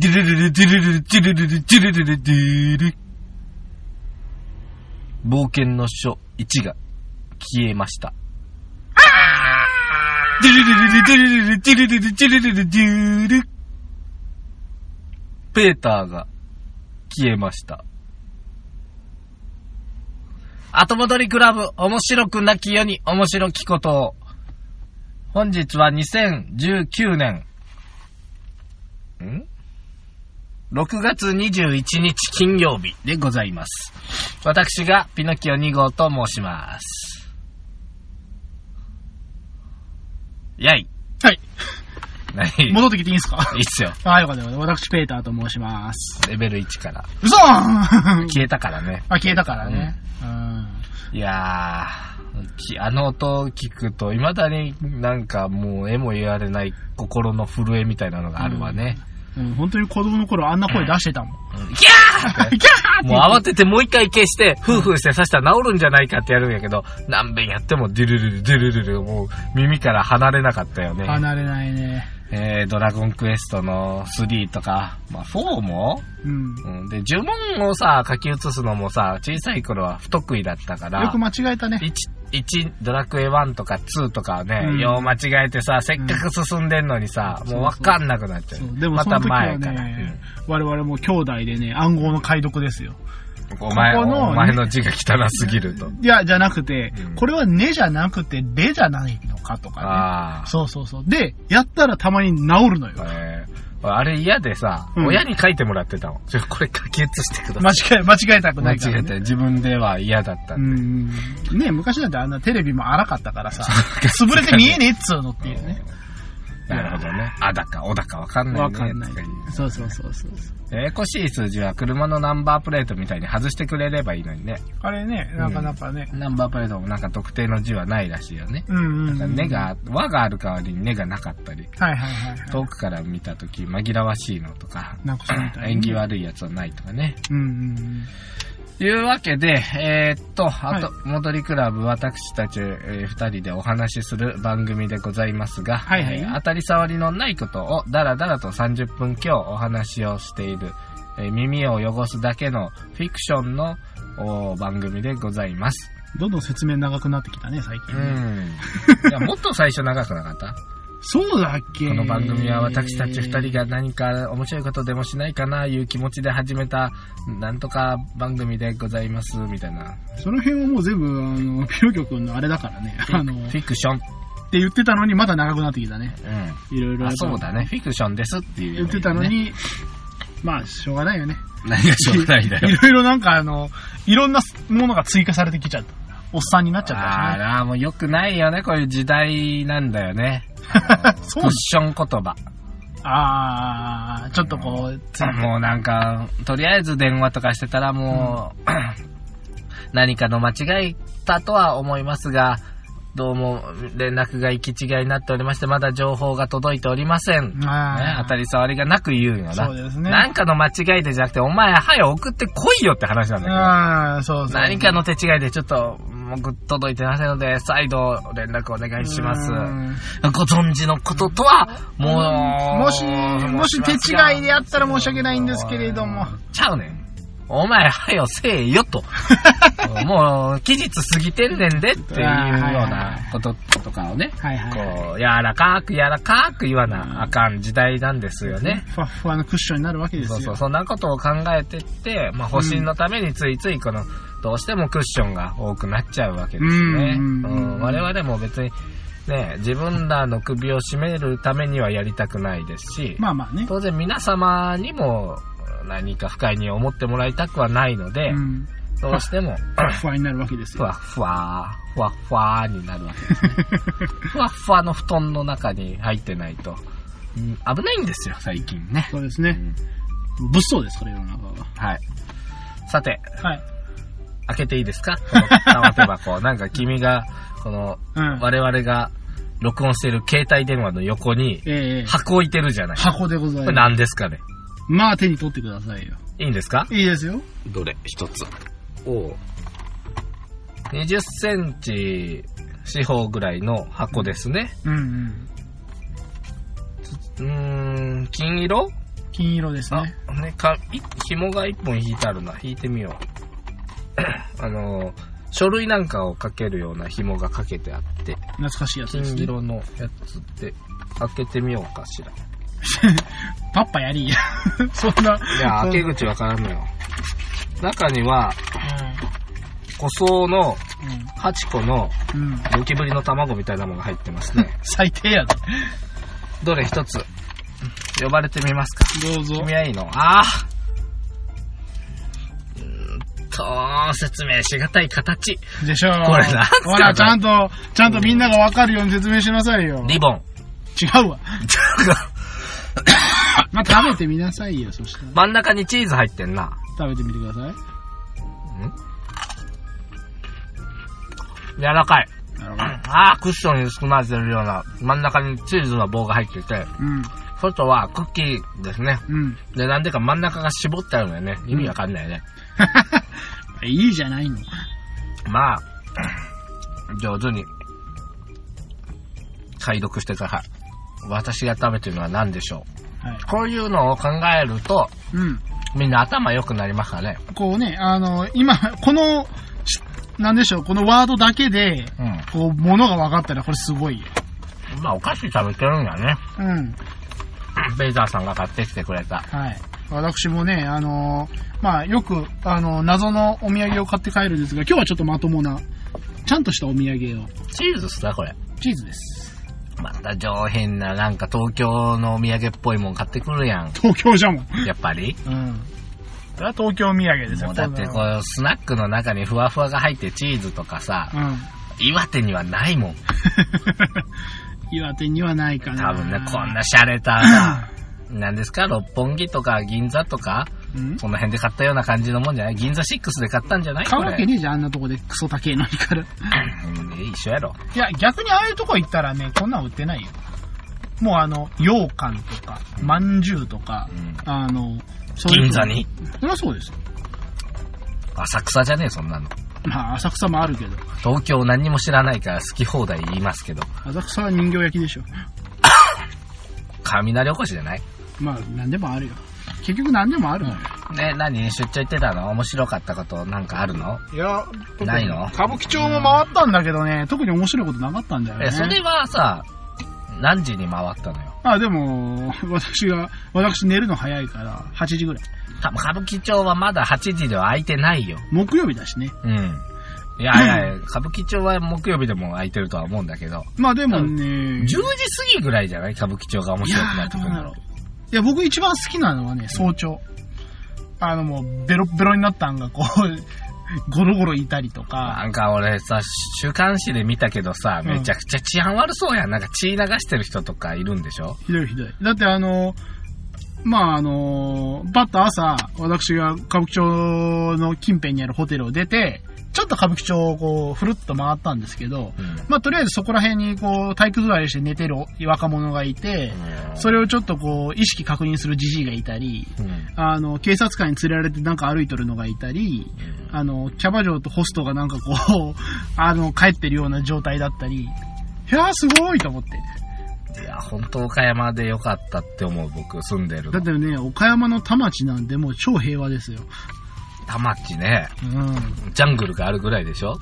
デュルルルデュルルルデュルルルデュルルルデュル冒険の書1が消えました。デュルルルルデュルルルデュルルルデュルルルデュルペーターが消えました。後戻りクラブ、面白くなき世に面白きことを。本日は2019年、ん？?6 月21日金曜日でございます。私がピノキオ2号と申します。やい。はい。何戻ってきていいんすか？いいっすよ。あ、よかったよかった。私、ペーターと申します。レベル1から。嘘消えたからね。あ、消えたからね。うん。いやー、きあの音を聞くと、未だになんかもう絵も言われない心の震えみたいなのがあるわね。うん、本当に子供の頃あんな声出してたもん。うんキャーってキャーもう慌ててもう一回消して、フーフーして刺したら治るんじゃないかってやるんやけど、何遍やってもデュルルル、デュルルル、もう耳から離れなかったよね。離れないね。えー、ドラゴンクエストの3とか、まあ4も、うん。うん、で、呪文をさ、書き写すのもさ、小さい頃は不得意だったから、よく間違えたね。1、1ドラクエ1とか2とかはね、うんよう間違えてさ、せっかく進んでんのにさ、うんもうわかんなくなっちゃう。そうでもまたその時は前から。ね、我々も兄弟でね、暗号の解読ですよ。うんお前ここのお前の字が汚すぎると。いや、じゃなくてうん、これはねじゃなくて、れじゃないのかとかああね。。そうそうそう。で、やったらたまに治るのよ。えーあれ嫌でさ、うん親に書いてもらってたもん。ちょこれ書き写してくだ間さい。違え、間違えたくな間いから、ね。違えて、自分では嫌だったうんで。ん。ね昔だってあんなテレビも荒かったからさ、潰れて見えねえっつうのっていうね。なるほどね。あだか、おだかわかんないね。わかんない。そうそうそうそう。ややこしい数字は車のナンバープレートみたいに外してくれればいいのにね。あれね、なかなかね。ナンバープレートもなんか特定の字はないらしいよね。うんうん、うん。根が、輪がある代わりに根がなかったり、はいはいはい、はい。遠くから見たとき紛らわしいのとか、なんかそうみたい縁起悪いやつはないとかね。うんうんいうわけで、えーっと、あと、は戻りクラブ、私たち、えー二人でお話しする番組でございますが、はいはいえー当たり障りのないことをだらだらと30分今日お話をしている、えー耳を汚すだけのフィクションのお番組でございます。うん。どんどん説明長くなってきたね、最近うね。ん。いや、もっと最初長くなかった？そうだっけ？この番組は私たち二人が何か面白いことでもしないかないう気持ちで始めた、なんとか番組でございます、みたいな。その辺はもう全部、あの、ピロキョ君のあれだからね。あの、っフィクション。て言ってたのにまだ長くなってきたね。うん。いろいろ。あ、そうだね。。フィクションですっていう、言ってたの。に、まあ、しょうがないよね。何がしょうがないだよ。いろいろなんかあの、いろんなものが追加されてきちゃった。おっさんになっちゃったあしね。ら、もう良くないよね。こういう時代なんだよね。そうクッション言葉。あー、ちょっとこう、つもうなんか、とりあえず電話とかしてたらもう、何かの間違いだとは思いますが、どうも連絡が行き違いになっておりまして、まだ情報が届いておりません。ね、当たり障りがなく言うんよな。そうですねなんかの間違いでじゃなくて、お前、はよ送ってこいよって話なんだけど。そうそう。何かの手違いでちょっと、僕届いてませんので、再度連絡お願いします。うんご存知のこととは、もう、もし、もし手違いであったら申し訳ないんですけれども。ちゃうねん。お前、はよ、せえよと。もう、期日過ぎてんねんでっていうようなこととかをね、はいはい。こう、柔らかく柔らかく言わなあかん時代なんですよね。ふわっふわのクッションになるわけですよ。そうそう、そんなことを考えてって、まあ、保身のためについついこの、どうしてもクッションが多くなっちゃうわけですね。ううんん我々も別に、ね、自分らの首を絞めるためにはやりたくないですし、まあまあね。当然皆様にも何か不快に思ってもらいたくはないので、うん。どうしても、ふわっふわになるわけですよ。ふわっふわ、ふわっふわになるわけですね。ふわっふわの布団の中に入ってないと、うん危ないんですよ、最近ね。そうですね。うん物騒ですから、世の中は。はい。さて、はい。開けていいですか？この玉手箱。なんか君が、この、うん。我々が録音している携帯電話の横にええ箱置いてるじゃない。こ箱でございれま何ですかね？す。まあ手に取ってくださいよ。いいんですか？いいですよ。どれ？一つ。おう20センチ四方ぐらいの箱ですね。うんうん。うーん、金色？金色ですあね。、ね、か、い紐が一本引いてあるな。引いてみよう。あのー、書類なんかをかけるような紐がかけてあって、懐かしいやつですね。金色のやつで、開けてみようかしら。パッパやりや。そんな。いや、開け口わからんのよ。中には、個装の8個のうん。うん。ゴキブリの卵みたいなものが入ってますね。最低やで。どれ一つ、呼ばれてみますか。どうぞ。君はいいの？ああうーんと、説明しがたい形。でしょこれなほら、ちゃんと、ちゃんとみんながわかるように説明しなさいよ。リボン。違うわ。まあ、食べてみなさいよ、そしたら。真ん中にチーズ入ってんな。食べてみてください。柔らかい。なるほど。ああ、クッションに含まれてるような、真ん中にチーズの棒が入ってて、うん。外はクッキーですね。うん。で、なんでか真ん中が絞ってあるのよね。意味わかんないよね。いいじゃないの。まあ、上手に、解読してください。私が食べてるのは何でしょはい。う。こういうのを考えると、うん。みんな頭良くなりますからね？こうね、あの、今、この、しなんでしょう、このワードだけで、うん。こう、ものが分かったらこれすごいよ。まあ、お菓子食べてるんやね。うん。ベイザーさんが買ってきてくれた。はい。私もね、あのーまあ、よく、あの謎のお土産を買って帰るんですが、今日はちょっとまともな、ちゃんとしたお土産を。チーズっすか、これ？チーズです。また上品な、なんか東京のお土産っぽいもん買ってくるやん。東京じゃもん。やっぱり。うん。それは東京土産ですよ。もうだってここう、スナックの中にふわふわが入ってチーズとかさ。うん。岩手にはないもん。岩手にはないかな。多分ね、こんな洒落たさ、なんですか、六本木とか銀座とか、うんその辺で買ったような感じのもんじゃない？銀座6で買ったんじゃない？買う。わけねえじゃん、あんなとこでクソ高えのにから。うん一緒やろ。いや、逆にああいうとこ行ったらね、こんなん売ってないよ。もうあの、羊羹とか、まんじゅうとか、うんあの、そういう銀座に？そりゃそうですよ。浅草じゃねえ、そんなの。まあ、浅草もあるけど。東京何にも知らないから好き放題言いますけど、浅草は人形焼きでしょ。雷おこしじゃない？まあ、なんでもあるよ。結局なんでもあるのよ。ね、何？出張行ってたの？面白かったことなんかあるの？いや、ないの？歌舞伎町も回ったんだけどね、特に面白いことなかったんだよね。え、それはさ、何時に回ったのよ？あ、でも、私が、私寝るの早いから、8時ぐらい。多分歌舞伎町はまだ8時では空いてないよ。木曜日だしね。うん。いやいや、歌舞伎町は木曜日でも空いてるとは思うんだけど、まあでもね、10時過ぎぐらいじゃない？歌舞伎町が面白くなってくるの。いや、僕一番好きなのはね、早朝。あのもう、ベロッベロになったんがこう、ゴロゴロいたりとか、なんか俺さ、週刊誌で見たけどさ、うんめちゃくちゃ治安悪そうやん。なんか血流してる人とかいるんでしょ？ひどいひどい。だってあの、まああの、バッと朝、私が歌舞伎町の近辺にあるホテルを出て、ちょっと歌舞伎町をこう、ふるっと回ったんですけど、うん。まあとりあえずそこら辺にこう、体育座りして寝てる若者がいて、それをちょっとこう、意識確認するじじいがいたり、うん。あの、警察官に連れられてなんか歩いとるのがいたり、あの、キャバ嬢とホストがなんかこう、あの、帰ってるような状態だったり、いやーすごいと思って。いや、本当岡山でよかったって思う、僕、住んでるの。だってね、岡山の田町なんでもう超平和ですよ。田町ね、うん。ジャングルがあるぐらいでしょ？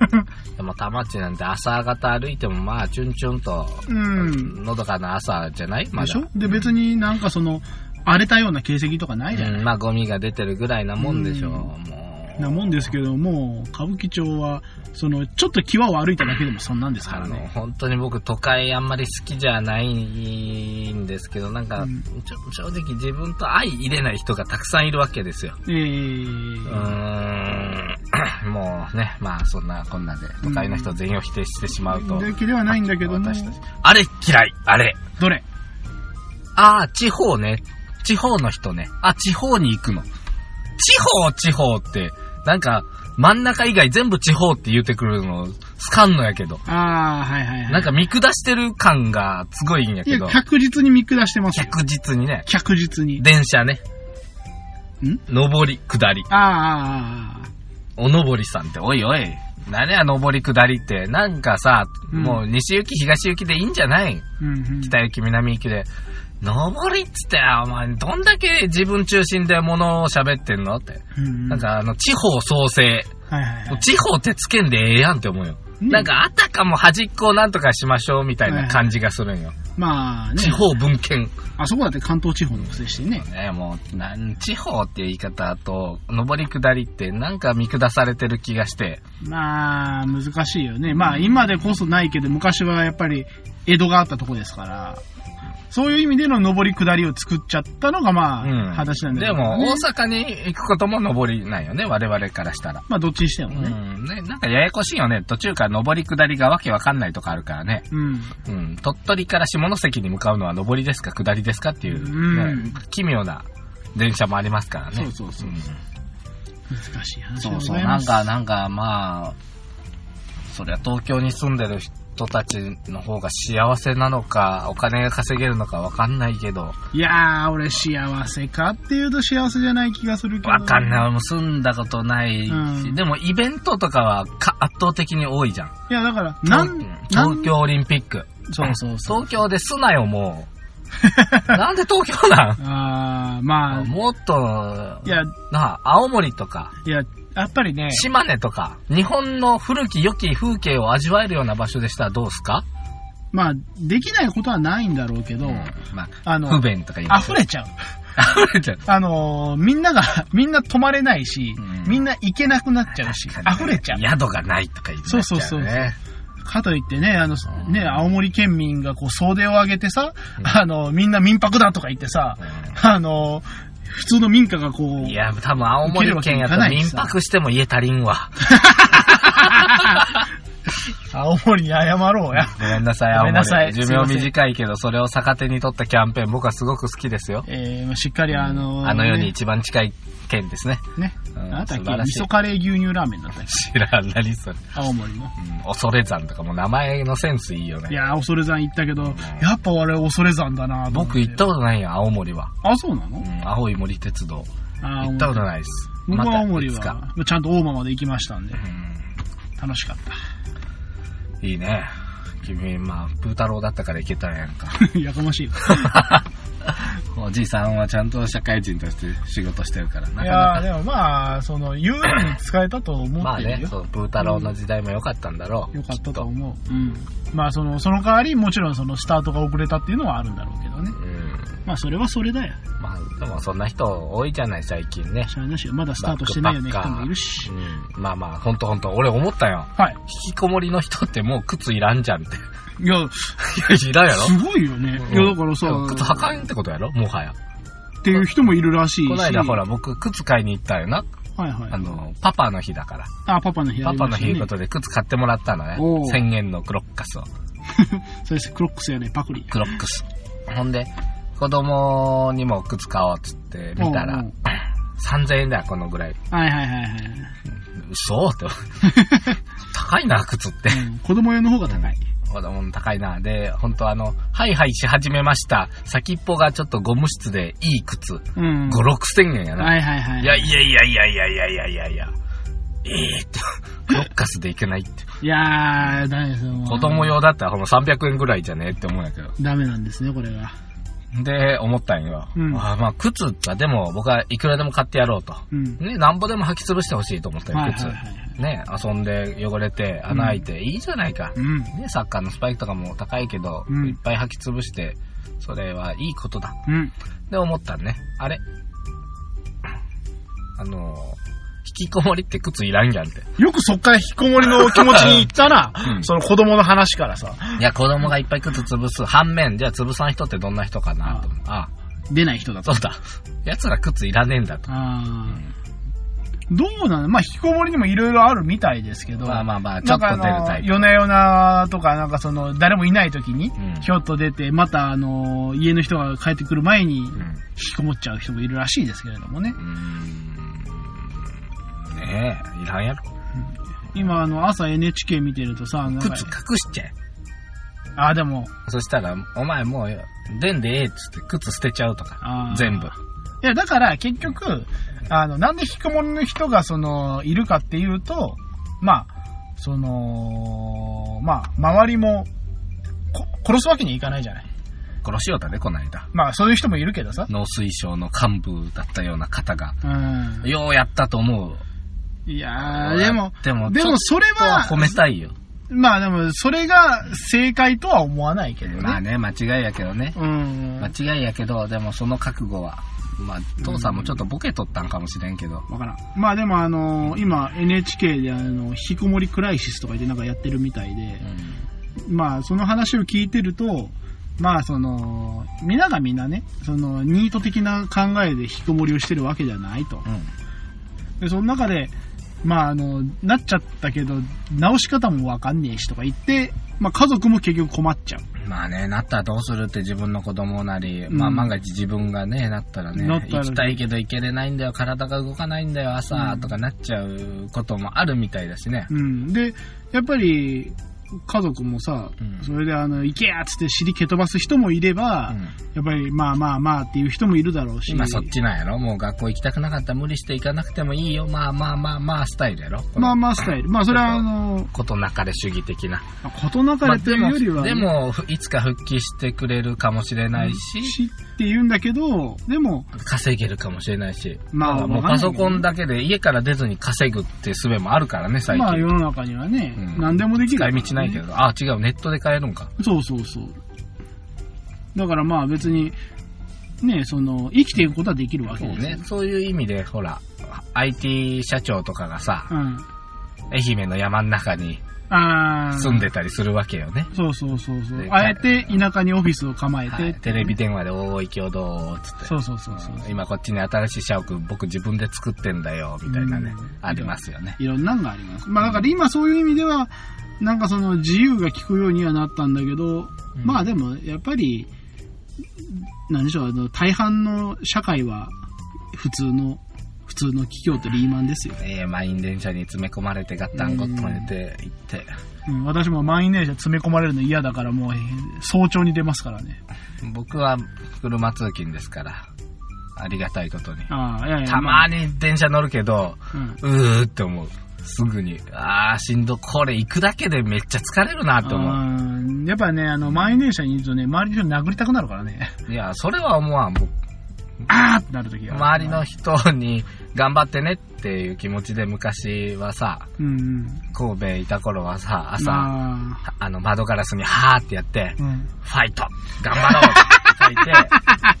でも田町なんて朝方歩いてもまあ、チュンチュンと、うん。のどかな朝じゃない？まだ。でしょ？で、別になんかその、荒れたような形跡とかないじゃん。うん、まあ、ゴミが出てるぐらいなもんでしょう、うんもう。なもんですけども、歌舞伎町は、その、ちょっと際を歩いただけでもそんなんですかあの、らね。本当に僕都会あんまり好きじゃないんですけど、なんか、うん正直自分と相入れない人がたくさんいるわけですよ。えうー、ーん、もうね、まあそんなこんなで、都会の人全員を否定してしまうと。だけではないんだけども、私たち。あれ嫌いあれどれ？ああ、地方ね。地方の人ね。あ、地方に行くの。地方、地方って、なんか、真ん中以外全部地方って言ってくるの、スカンのやけど。ああ、はいはいはい。なんか見下してる感がすごいんやいやけど、。確実に見下してますよ。確実にね。確実に。電車ね。ん？上り、下り。ああああ、ああおのぼりさんって、おいおい、何や、上り下りって。なんかさ、うんもう西行き、東行きでいいんじゃない？うんうん。北行き、南行きで。上りっつって、お前、どんだけ自分中心で物を喋ってんのって。うんなん、かあの、地方創生。はいはいはい。地方ってつけんでええやんって思うよ。うんなんか、あたかも端っこをなんとかしましょうみたいな感じがするんよ。まあね。地方文献。あそこだって関東地方のくせしてね。ねもう、なん、地方っていう言い方と、上り下りってなんか見下されてる気がして。まあ、難しいよね。まあ、今でこそないけど、昔はやっぱり江戸があったとこですから、そういう意味での上り下りを作っちゃったのが、まあ、うん。話なんだけど、でも、ね。大阪に行くことも上りなんよね、我々からしたら。まあ、どっちにしてもうね。ん。ね、なんかややこしいよね。途中から上り下りがわけわかんないとかあるからね。うん。うん。鳥取から下関に向かうのは上りですか下りですかっていう、うんね奇妙な電車もありますからね。そうそうそううん難しい話でそうそう。ございます。なんか、なんか、まあ、そりゃ東京に住んでる人たちの方が幸せなのか、お金が稼げるのかわかんないけど、いやー、俺幸せかっていうと幸せじゃない気がするけど。わかんない。俺も住んだことないし、うんでもイベントとかはか圧倒的に多いじゃん。いや、だから、なん、東京オリンピック。そうそうそう。東京ですなよ、もう。なんで東京なん？あー、まあ、もっと、いや、なあ、青森とか、いや、やっぱりね、島根とか、日本の古き良き風景を味わえるような場所でしたらどうすか？まあ、できないことはないんだろうけど、まああ、不の、便とか言溢れちゃう。溢れちゃう。あのーみんなが、みんな泊まれないし、うんみんな行けなくなっちゃうし、溢れちゃう。宿がないとか言って、そうそうそうね。かといってね、あの、うんね、青森県民がこう総出を上げてさ、うんあの、みんな民泊だとか言ってさ、あの、普通の民家がこう、いや、多分青森県やったら民泊しても家足りんわ。青森に謝ろうや。ごめんなさい、青ごめんなさい森。寿命短いけど、それを逆手に取ったキャンペーン、僕はすごく好きですよ。えー、しっかりあの、あの世にね一番近い県ですね。ね。うんあなたっけ素晴らしい味噌カレー牛乳ラーメンだった知らん、何それ。青森の。うん、恐山とかも名前のセンスいいよね。いやー、恐山行ったけど、やっぱ俺恐山だな僕行ったことないよ、青森は。あ、そうなの？うん、青い森鉄道。あー行ったことないです。僕は青森は、ちゃんと大間まで行きましたんで、う楽しかっん、いいね。君、まあ、プー太郎だったから行けたんやんか。た。やかましいわ。おじいさんはちゃんと社会人として仕事してるから、ないかなか。でもまあ、その、有意義に使えたと思まあね、ってるよ。そう、プー太郎の時代も良かったんだろう。よかったと思う。うん。まあ、その、その代わり、もちろんその、スタートが遅れたっていうのはあるんだろうけどね。うん。まあ、それはそれだよ。まあ、でもそんな人多いじゃない、最近ね。しゃあなしよ。まだスタートしてないよね、人もいるし。うん。まあまあ、ほんとほんと、俺思ったよ。はい。引きこもりの人ってもう靴いらんじゃんって。いや、いや、いらんやろ？すごいよね。いや、だからさ、靴履かんってことやろ？もはや。っていう人もいるらしいし。この間ほら、僕、靴買いに行ったよな。はいはい。あの、パパの日だから。あ、パパの日あパパの日いうことで靴買ってもらったのねおう。1000円のクロッカスを。それクロックスやね、パクリ。クロックス。ほんで、子供にも靴買おうっつって見たらおうおう、3000円だよ、このぐらい。はいはいはいはい。嘘って。高いな、靴って。うん子供用の方が高い。子供の高いな。で、本当あの、ハイハイし始めました。先っぽがちょっとゴム質でいい靴。うん。5、6千円やな。はいはいはい。いやいやいやいやいやいやいやいやいや。ええって、クロッカスでいけないって。いやー、ダメですよ。子供用だったらほんま300円ぐらいじゃねって思うんやけど。ダメなんですね、これは。で、思ったんよ。うんあまあ、靴はでも僕はいくらでも買ってやろうと。うん。ね、なんぼでも履き潰してほしいと思ったよ、靴。ね、遊んで汚れて穴開いて、いいじゃないか。うん。ね、サッカーのスパイクとかも高いけど、うんいっぱい履き潰して、それはいいことだ。うん。で、思ったね。あれ？あの、引きこもりって靴いらんやんって。よくそっから引きこもりの気持ちに行ったな。うんその子供の話からさ。いや、子供がいっぱい靴潰す。反面、じゃあ潰さん人ってどんな人かなと思う。あ出ない人だと。そうだ。奴ら靴いらねえんだと。あーどうなのまあ、引きこもりにもいろいろあるみたいですけど。まあまあまあ、ちょっと出るタイプ。夜な夜なとか、なんかその、誰もいない時にうん、ひょっと出て、またあの、家の人が帰ってくる前に、引うんきこもっちゃう人もいるらしいですけれどもね。うーんねえ、いらんやろ。今、あの、朝 NHK 見てるとさ、靴隠しちゃえ。あ、でも、そしたら、お前もう、出んでええっつって靴捨てちゃうとか。全部。いや、だから、結局、あの、なんで引きこもりの人が、その、いるかっていうと、まあ、その、まあ、周りも、こ殺すわけにいかないじゃない。殺しようだね、この間。まあ、そういう人もいるけどさ。農水省の幹部だったような方が、うん。ようやったと思う。いやー、でも、でも、でもそれは褒めたいよ。まあでも、それが正解とは思わないけどね。まあね、間違いやけどね。うん。間違いやけど、でもその覚悟は、まあ、父さんもちょっとボケとったんかもしれんけど。わからん。まあでもあのー今 NHK であの、引きこもりクライシスとか言ってなんかやってるみたいで、まあその話を聞いてると、まあその、皆がみんなね、その、ニート的な考えで引きこもりをしてるわけじゃないと。うん。うん。で、その中で、まああの、なっちゃったけど、直し方もわかんねえしとか言って、まあ家族も結局困っちゃう。まあね、なったらどうするって自分の子供なり、うんまあ万が一自分がね、なったらね行きたいけど行けれないんだよ、体が動かないんだよ、朝、うんとかなっちゃうこともあるみたいだしね。うん。で、やっぱり、家族もさ、うんそれであの、行けやっつって尻蹴飛ばす人もいれば、うんやっぱりまあまあまあっていう人もいるだろうし。今そっちなんやろ？もう学校行きたくなかったら無理して行かなくてもいいよ。まあまあまあまあスタイルやろ？まあまあスタイル。まあそれはあの、ことなかれ主義的な。ことなかれというよりは、でも、でもいつか復帰してくれるかもしれないし、しって言うんだけど、でも、稼げるかもしれないし。まあもうパソコンだけで家から出ずに稼ぐって術もあるからね、最近。まあ世の中にはね、うん何でもできる使い道ないけど。あ、違う、ネットで買えるんか。そうそうそう。だからまあ別に、ね、その、生きていくことはできるわけですよ。そうね。そういう意味で、ほら、IT 社長とかがさ、うん。愛媛の山の中に住んでたりするわけよね。そうそうそうそうで。あえて田舎にオフィスを構えて、はい、テレビ電話で、おーい、今日どうつって。そうそうそうそう。今こっちに新しい社屋僕自分で作ってんだよ、みたいなねうん。ありますよね。いろんなのがあります。まあだから今そういう意味では、なんかその自由が利くようにはなったんだけど、まあでもやっぱり、何でしょう、あの、大半の社会は普通の、普通の企業とリーマンですよ。えー、満員電車に詰め込まれてガッタンゴットン寝て行って、うん、私も満員電車詰め込まれるの嫌だからもう、えー早朝に出ますからね。僕は車通勤ですから、ありがたいことに。ああ、いやいや。たまに電車乗るけど、あ、うん。うーって思う。すぐに。あー、しんど、これ行くだけでめっちゃ疲れるなって思あーやっぱね、あの、満員電車にいるとね、周りの人殴りたくなるからね。う。いや、それは思わん。僕あーってなるときが。周りの人に頑張ってねっていう気持ちで昔はさ、うんうん。神戸いた頃はさ、朝、まあ、あの窓ガラスにはーってやって、うん。ファイト頑張ろうって書いて、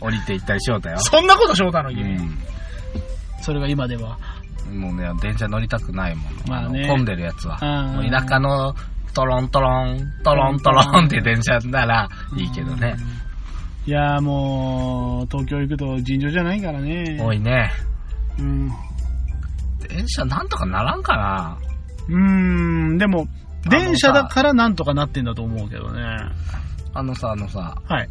降りていったりしようだよ。そんなことしようたのう君。ん。それが今では。もうね、電車乗りたくないもん。まあねの混んでるやつは。うんもう田舎のトロントロン、トロントロンって電車ならいいけどね。いやーもう、東京行くと尋常じゃないからね。多いね。うん。電車なんとかならんかなうーん、でも、電車だからなんとかなってんだと思うけどね。あのさ、あのさ、はい。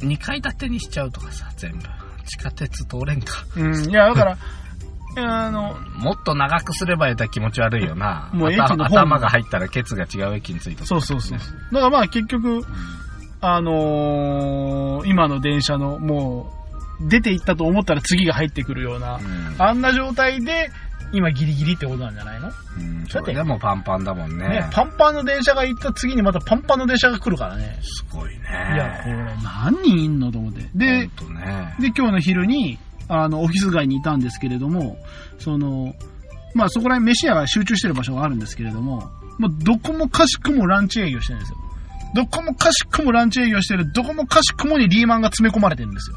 2階建てにしちゃうとかさ、全部。地下鉄通れんか。うん、いや、だから、あの、もっと長くすればやったら気持ち悪いよな。もう駅の頭が入ったらケツが違う駅についてそうそうそう。だからまあ結局、あのー今の電車のもう、出て行ったと思ったら次が入ってくるような、うん。あんな状態で、今ギリギリってことなんじゃないの、うん、だってでもパンパンだもんね。ね、パンパンの電車が行った次にまたパンパンの電車が来るからね。すごいね。いや、これ何人いんのと思って。で、ね。で、今日の昼に、あの、オフィス街にいたんですけれども、その、まあそこら辺飯屋が集中してる場所があるんですけれども、もうどこもかしくもランチ営業してるんですよ。どこもかしくもランチ営業してる、どこもかしくもにリーマンが詰め込まれてるんですよ。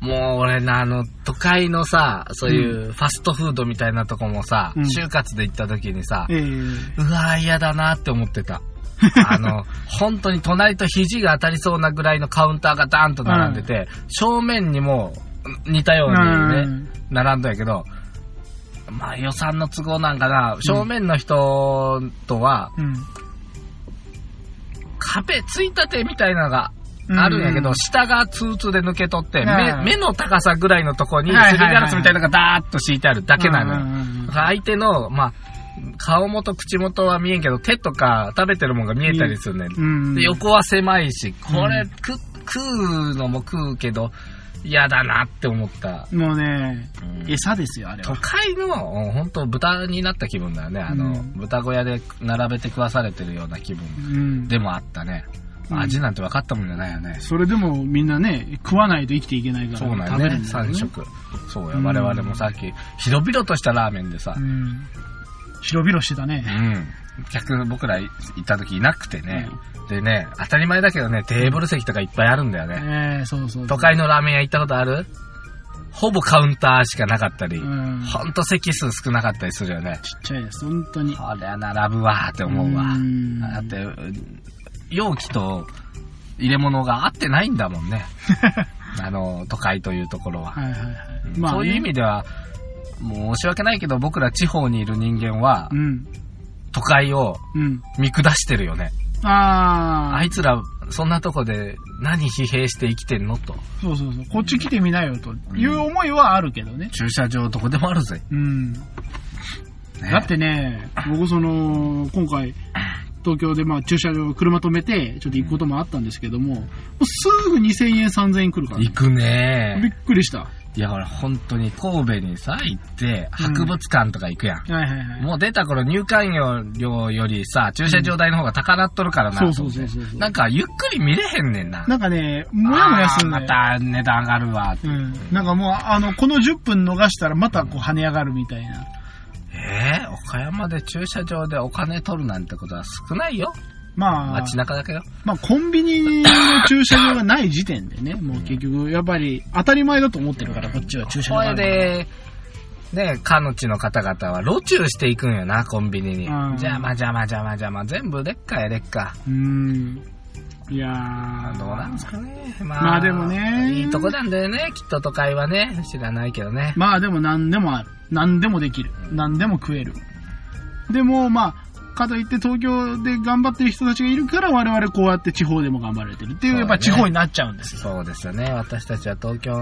もう俺な、あの、都会のさ、そういうファストフードみたいなとこもさ、うん就活で行った時にさ、ええうわー嫌だなって思ってた。あの、本当に隣と肘が当たりそうなぐらいのカウンターがダーンと並んでて、正面にも似たようにね、うん。並んだんやけど、まあ予算の都合なんかな、正面の人とはうん。壁ついたてみたいなのがあるんやけど、うん。下がツーツーで抜け取って、うん目目の高さぐらいのとこに、すりガラスみたいなのがダーッと敷いてあるだけなのよ。相手の、まあ、顔元、口元は見えんけど、手とか食べてるもんが見えたりするねん。うん。で横は狭いし、これ、く食うのも食うけど、嫌だなって思った。もうね、うん餌ですよ、あれ都は。会の、本当豚になった気分だよね。あの、うん豚小屋で並べて食わされてるような気分うん。でもあったね。うん味なんて分かったもんじゃないよね。それでもみんなね、食わないと生きていけないからそうなんね。るんだよね。三食。そうや、うん我々もさっき、広々としたラーメンでさう、ん。広々してたうね。ん。客僕ら行った時いなくてね。でね、当たり前だけどね、テーブル席とかいっぱいあるんだよね。ええそうそう。都会のラーメン屋行ったことある？ほぼカウンターしかなかったり、うん。ちほんと席数少なかったりするよね。っちゃいです、本当に。こりゃ並ぶわーって思うわ。んだって、容器と入れ物が合ってないんだもんね。あの、都会というところは。はいはいはい。うんそういう意味では、もう申し訳ないけど僕ら地方にいる人間はう、ん。都会をうん。見下してるよね。ああ。あいつら、そんなとこで何疲弊して生きてんのと。そうそうそう。こっち来てみなよという思いはあるけどね。駐車場どこでもあるぜ。うん。ねだってね、僕その、今回、東京でまあ駐車場、車止めて、ちょっと行くこともあったんですけども、もうすぐ2000円、3000円来るから、行くねびっくりした。いや、ほら、本当に神戸にさ、行って、博物館とか行くやん。はいはいはい。もう出た頃入館料よりさ、駐車場代の方が高なっとるからな。そうそうそうそうそうなんか、ゆっくり見れへんねんな。なんかね、もやもやするね。また値段上がるわ。うん。なんかもう、あの、この10分逃したらまたこう跳ね上がるみたいな。えー、岡山で駐車場でお金取るなんてことは少ないよ。まあ、街中だけど？まあコンビニの駐車場がない時点でね、もう結局、やっぱり当たり前だと思ってるから、こっちは駐車場こがあれるで、ね、かの地の方々は路中していくんよな、コンビニに。うん邪魔邪魔邪魔邪魔。全部劣化や劣化。うん。いやー。どうなんですかね。ままあでもねいいとこなんだよね、きっと都会はね。知らないけどね。まあでも何でもある。何でもできる。何でも食える。でもまあ、かといって東京で頑張ってる人たちがいるから我々こうやって地方でも頑張れてるっていう、ねやっぱ地方になっちゃうんですよ。そうですよね。私たちは東京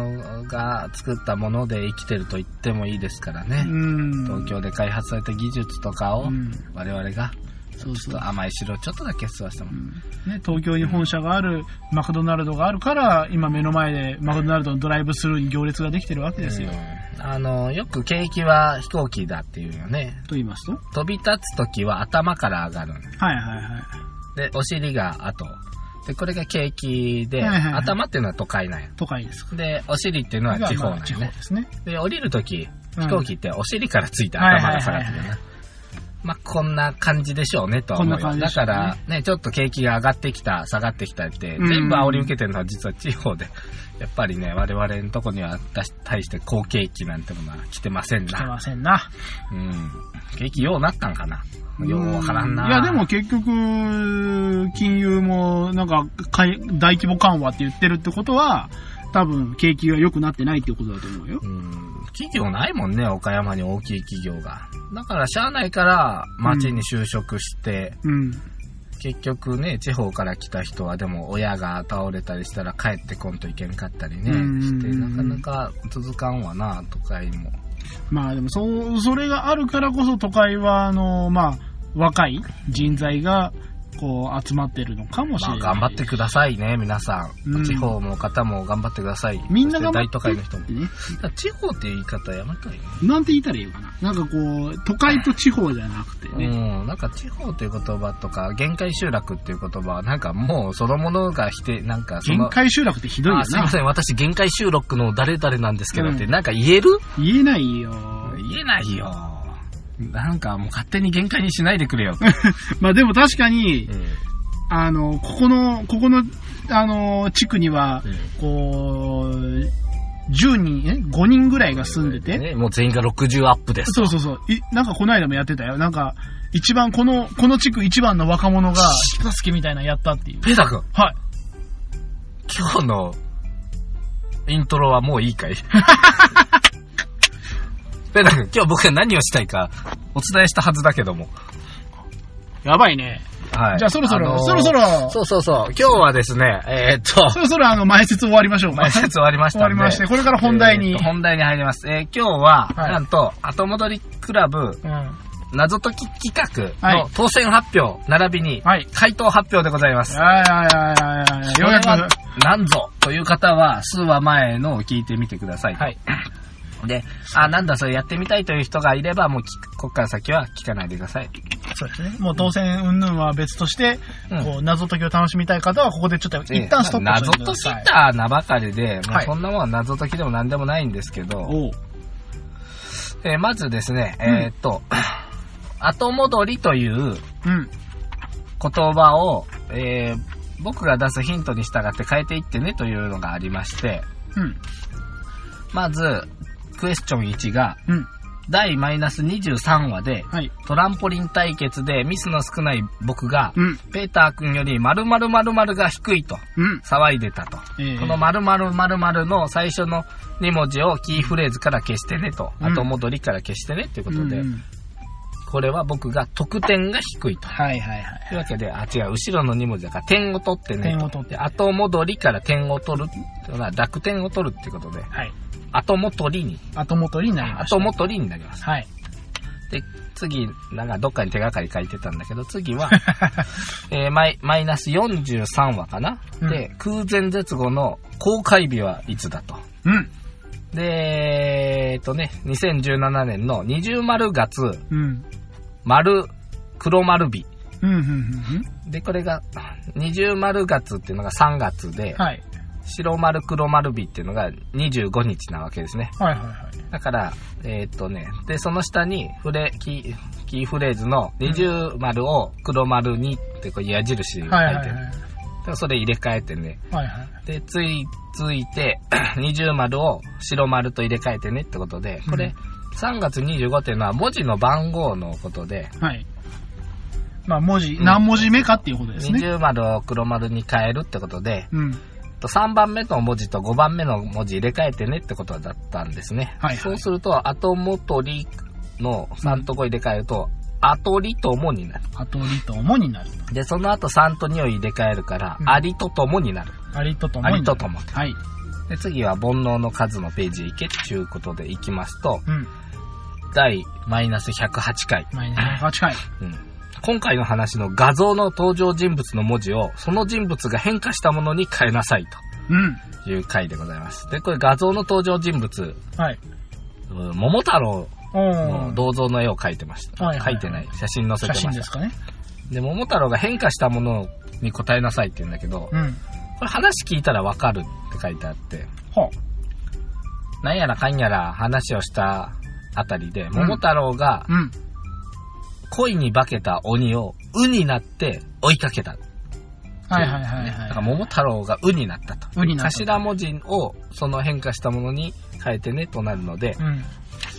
が作ったもので生きてると言ってもいいですからね。うん。東京で開発された技術とかをうん我々がそうちょっと甘い汁をちょっとだけ吸わせてもらうね、東京に本社があるマクドナルドがあるから、今目の前でマクドナルドのドライブスルーに行列ができてるわけですよ。うんあの、よく景気は飛行機だっていうよね。と言いますと？飛び立つ時は頭から上がる。はいはいはい。で、お尻が後。で、これが景気で、はいはいはい頭っていうのは都会なんや。都会です。で、お尻っていうのは地方なんやね。方ですね。で、降りる時、うん飛行機ってお尻からついてはい頭がはいはいはい下がってるな。まあ、こんな感じでしょうね、とは思うよ。こんな感じだから、ね、ちょっと景気が上がってきた、下がってきたって、うん全部煽り受けてるのは実は地方で。やっぱりね、我々のとこには対して好景気なんてものは来てません来てな。ませんな。うん。景気ようなったんかな。ようわからんな。いやでも結局、金融もなんか大規模緩和って言ってるってことは、多分景気が良くなってないってことだと思うよ。うん、企業ないもんね、岡山に大きい企業が。だから、しゃあないから、町に就職して、うん。結局ね、地方から来た人は、でも、親が倒れたりしたら帰ってこんといけんかったりね、うんして、なかなか続かんわな、都会も。まあでもそう、それがあるからこそ都会は、あの、まあ、若い人材が、こう、集まってるのかもしまあ、れない。頑張ってくださいね、皆さん。うん地方の方も頑張ってください。みんな頑張そして大都会の人もっ。てね。地方って言い方やめたいね。なんて言ったらいいのかな。なんかこう、都会と地方じゃなくてね。うん、なんか地方という言葉とか、限界集落っていう言葉は、なんかもうそのものが否定、なんか限、界集落ってひどいよな。あすいません、私限界集落の誰々なんですけどって、うんなんか言える？言えないよ。言えないよ。なんかもう勝手に限界にしないでくれよ。まあでも確かにう、んあの、ここの、ここの、あの、地区には、こう、10人、え ?5 人ぐらいが住んでて、ねもう全員が60アップです。そうそうそう。いなんかこの間もやってたよ。なんか、一番、この、この地区一番の若者が、人助けみたいなのやったっていう。ペータ君、はい。今日のイントロはもういいかい？ペータ君、今日僕が何をしたいかお伝えしたはずだけども。やばいね。はい。じゃあそろそろあのーそろそろそうそうそう。今日はですね、えーっと、そろそろあの、前説終わりましょうか。前説終わりましたんで。終わりましてこれから本題にえーと本題に入ります。えー今日は、はいなんと、後戻りクラブうん。謎解き企画はいの当選発表、並びに、はい。回答発表でございます。はいはいはいはいはい。ようやく、なんぞという方は、数話前のを聞いてみてください。はい。で、あ、なんだそれやってみたいという人がいれば、もうこっから先は聞かないでください。そうですね。もう当選云々は別として、うんこう、謎解きを楽しみたい方は、ここでちょっと一旦ストップまあ謎してください。解きたなばかりで、もうはいそんなもんは謎解きでも何でもないんですけど、おう。えーまずですね、んえーっと、後戻りといううん。言葉を、えー僕が出すヒントに従って変えていってねというのがありまして、うん。まず、クエスチョン1が、うん。第マイナス23話で、はい。トランポリン対決でミスの少ない僕が、うん。ペーター君より〇〇〇〇が低いとうん。騒いでたと。えーこの〇〇〇〇の最初の2文字をキーフレーズから消してねと。うん後戻りから消してねっていうことで、うんこれは僕が得点が低いと。はいはいはい。というわけで、あ、違う、後ろの2文字だから点を取ってねと。点を取ってで後戻りから点を取るっていうのは濁点を取るってことで、はい。後戻りに、後戻りになりました。後戻りになります。はい。で、次、なんかどっかに手がかり書いてたんだけど、次は、えーマイ、マイナス43話かな、うんで、空前絶後の公開日はいつだと。うん。で、えーっとね、2017年の20丸月、うん。丸、黒丸日。うん。うん。うん。で、これが、20丸月っていうのが3月で、はい。白丸黒丸日っていうのが25日なわけですね。はいはいはい。だから、えーっとね、で、その下に、フレ、キー、キーフレーズの20丸を黒丸にってこう矢印がはいはいはい書いてる。。でそれ入れ替えてね。はいはい。で、つい、ついて、20丸を白丸と入れ替えてねってことで、これ、3月25っていうのは文字の番号のことで、はい。まあ、文字、うん何文字目かっていうことですね。20丸を黒丸に変えるってことで、うん。と3番目の文字と5番目の文字入れ替えてねってことだったんですね。はいはいそうすると、後元りの3と5入れ替えると、後りともになる。後りともになる。で、その後3と2を入れ替えるから、うんありとともになる。ありとともあになる。りととも。はい。で、次は煩悩の数のページへ行けっていうことで行きますと、うん。第マイナス108回。マイナス8回。うん今回の話の画像の登場人物の文字を、その人物が変化したものに変えなさいうん。という回でございます。で、これ画像の登場人物、はい。うん桃太郎おのー。銅像の絵を描いてました。はいはいはい描いてない。写真載せて写ました。真ですかね。で、桃太郎が変化したものに答えなさいって言うんだけど、うん。これ話聞いたらわかるって書いてあって、ほなんやらかんやら話をしたあたりで、桃太郎がう。うん。恋に化けた鬼をうになって追いかけた。はいはいはいだからは桃太郎がうになったと。うになった頭文字をその変化したものに変えてねとなるのでい。、うん。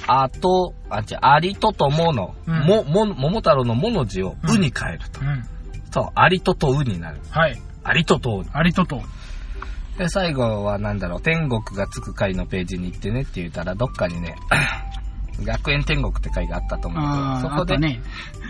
あと、あ、違う、ありとともの、うんも、も、桃太郎のもの字をうに変えると。うん。そう、ありととうになる。はい。ありととう。ありとと。で、最後はなんだろう、天国がつく回のページに行ってねって言ったら、どっかにね、学園天国って回があったと思うけど、そこでね。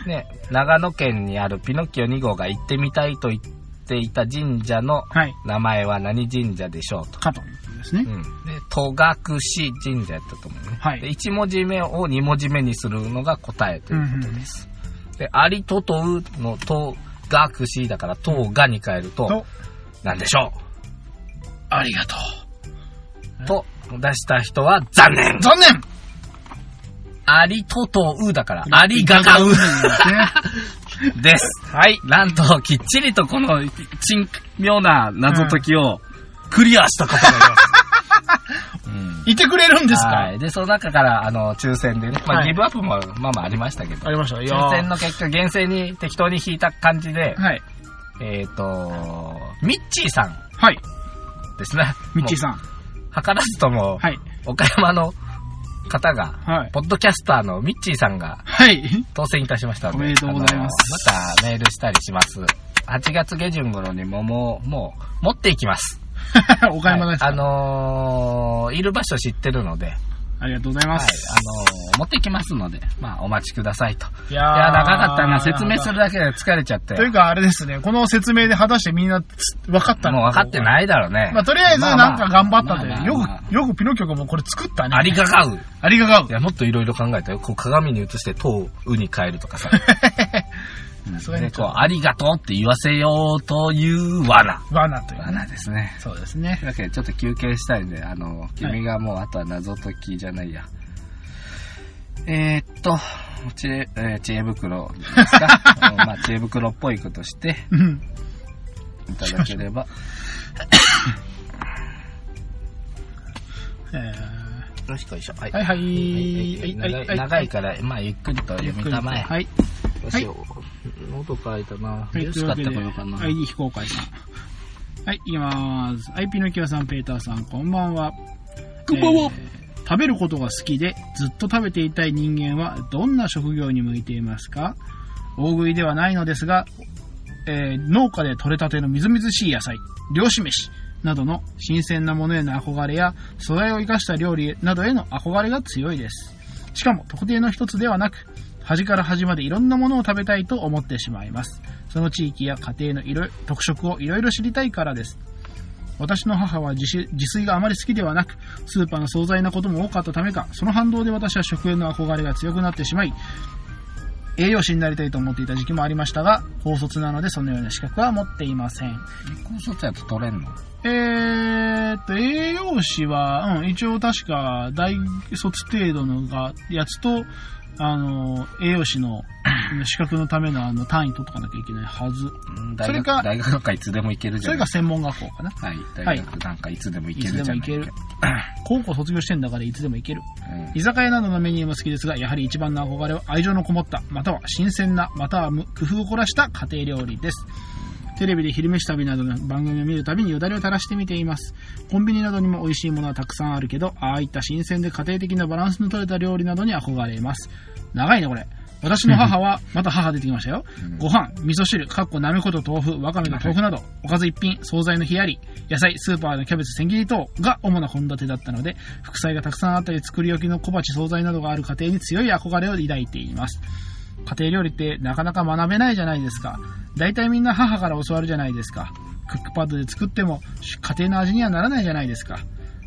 ね、長野県にあるピノッキオ2号が行ってみたいと言っていた神社のはい。名前は何神社でしょうと。かとですね。うん。で、戸隠神社やったと思うね。はいで、1文字目を2文字目にするのが答えということです。で、ありととうのとがくしだから、とがに変えると、と、なんでしょありがとうと出した人は残念う。残念ありととうだから、ありががうですね。です。はい。なんと、きっちりとこの、珍妙な謎解きをクリアした方がいます。うんいてくれるんですはかい。で、その中から、あの、抽選でね、まあ、はいギブアップも、まあまあありましたけど、ありました。抽選の結果、厳正に適当に引いた感じで、はい。えっ、と、ミッチーさんはい。ですね。ん。ミッチーさん。図らずとも、はい。岡山の方が、はい。ポッドキャスターのミッチーさんがはい。当選いたしましたので、おめでとうございますまたメールしたりします。8月下旬頃にももう、もう、持っていきます。岡山ですか？はいあのーいる場所知ってるので、はい、ありがとうございあのます。ー持ってきますので、まあ、お待ちくださいと。いやいや、長かったな。説明するだけで疲れちゃって。というか、あれですね、この説明で果たしてみんなつ分かったの？もう分かってい。ないだろうね。まあ、とりあえず、なんか頑張ったという。よまあまあまあまあく、よくピノキョがもうこれ作ったね。ありががう。ありががうい。や、もっといろいろ考えたよ。こう鏡に映して、とうに変えるとかさ。うんさすがにで、こう、ありがとうって言わせようという罠。罠というね。罠ですね。そうですねという。わけで、ちょっと休憩したいんで、あの、君がもう、あとは謎解きじゃないや。えー、っと、知恵、えー知恵袋ですか？うんまあ、知恵袋っぽいことしてうん。いただければ。えよしこいしょ。はいーはいはい。はいはいはい。長いから、まあ、ゆっくりと読みたまえ。はい。どうしよう。喉乾いたな。はい、ジュース買ってこようかな。ID 非公開さん。はい、いきまーす。はい、ピノキオさん、ペーターさん、こんばんは。こんばんはえー食べることが好きで、ずっと食べていたい人間は、どんな職業に向いていますか？大食いではないのですが、えー農家で採れたてのみずみずしい野菜、漁師飯などの新鮮なものへの憧れや、素材を生かした料理などへの憧れが強いです。しかも特定の一つではなく、端から端までいろんなものを食べたいと思ってしまいます。その地域や家庭のいろ特色をいろいろ知りたいからです。私の母は自炊自炊があまり好きではなく、スーパーの惣菜なことも多かったためか、その反動で私は食への憧れが強くなってしまい、栄養士になりたいと思っていた時期もありましたが、高卒なのでそのような資格は持っていません。高卒やと取れんの？えーっと、栄養士は、うん、一応確か大卒程度のがやつと、あの、栄養士の 資格のためのあの単位取っとかなきゃいけないはず。うん大それか学、大学なんかいつでも行けるじゃん。それが専門学校かな。はい、大学なんかいつでも行けるじゃないいつでも行ける高校卒業してんだからいつでも行ける。うん居酒屋などのメニューも好きですが、やはり一番の憧れは愛情のこもった、または新鮮な、または無工夫を凝らした家庭料理です。テレビで昼飯旅などの番組を見るたびによだれを垂らしてみています。コンビニなどにも美味しいものはたくさんあるけど、ああいった新鮮で家庭的なバランスの取れた料理などに憧れます。長いね、これ。私の母は、また母出てきましたよ。うんご飯、味噌汁、かっこなめこと豆腐、わかめと豆腐など、おかず一品、惣菜の冷やり、野菜、スーパーのキャベツ、千切り等が主な献立だったので、副菜がたくさんあったり、作り置きの小鉢、惣菜などがある家庭に強い憧れを抱いています。家庭料理ってなかなか学べないじゃないですか。大体みんな母から教わるじゃないですか。クックパッドで作っても家庭の味にはならないじゃないですか。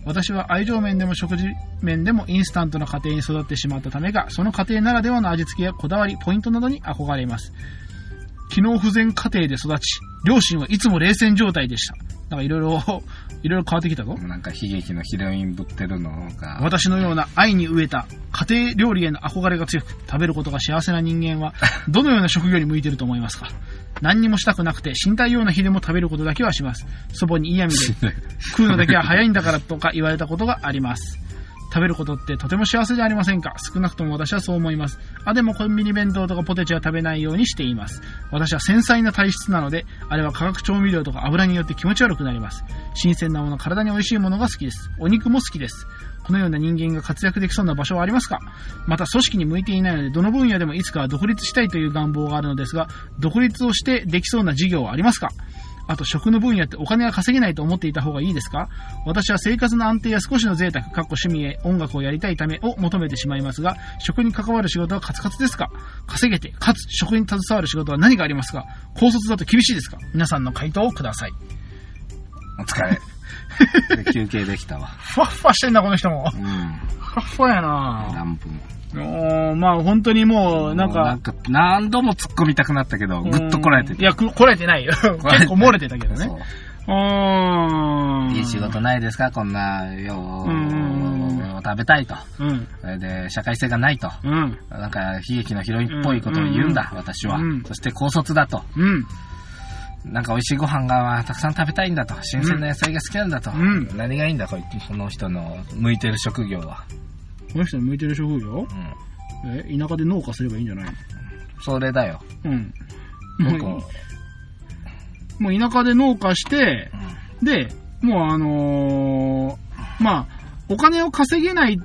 私は愛情面でも食事面でもインスタントな家庭に育ってしまったためが、その家庭ならではの味付けやこだわり、ポイントなどに憧れます。機能不全家庭で育ち、両親はいつも冷戦状態でした。なんかいろいろ、いろいろ変わってきたぞ。なんか悲劇のヒロインぶってるのが、私のような愛に飢えた家庭料理への憧れが強く食べることが幸せな人間はどのような職業に向いていると思いますか？何にもしたくなくて死にたいような日でも食べることだけはします。祖母に嫌味で食うのだけは早いんだからとか言われたことがあります。食べることってとても幸せじゃありませんか？少なくとも私はそう思います。あ、でもコンビニ弁当とかポテチは食べないようにしています。私は繊細な体質なので、あれは化学調味料とか油によって気持ち悪くなります。新鮮なもの、体に美味しいものが好きです。お肉も好きです。このような人間が活躍できそうな場所はありますか？また組織に向いていないので、どの分野でもいつかは独立したいという願望があるのですが、独立をしてできそうな事業はありますか？あと食の分野ってお金が稼げないと思っていた方がいいですか？私は生活の安定や少しの贅沢、かっこ趣味へ音楽をやりたいためを求めてしまいますが、食に関わる仕事はカツカツですか？稼げて、かつ食に携わる仕事は何がありますか？高卒だと厳しいですか？皆さんの回答をください。お疲れ。で休憩できたわ。ふわっふわしてんな、この人も。うん。ふわっふわやな何分。おーまあ本当にもう、なんか、もうなんか、何度も突っ込みたくなったけど、ぐっとこらえてて。いや、くこらえてないよ。結構漏れてたけどね。そうん。いい仕事ないですか？こんな、ようんう、食べたいと。うん。それで、社会性がないと。うん。なんか、悲劇のヒロインっぽいことを言うんだ、うん私はうん。そして、高卒だと。うん。なんか、美味しいご飯がたくさん食べたいんだと。新鮮な野菜が好きなんだと。うん何がいいんだ、こいこの人の向いてる職業は。この人に向いてる職業？うん。え、田舎で農家すればいいんじゃない？それだよ。うん。僕もうもう田舎で農家して、うんで、もうあのーまあ、お金を稼げない、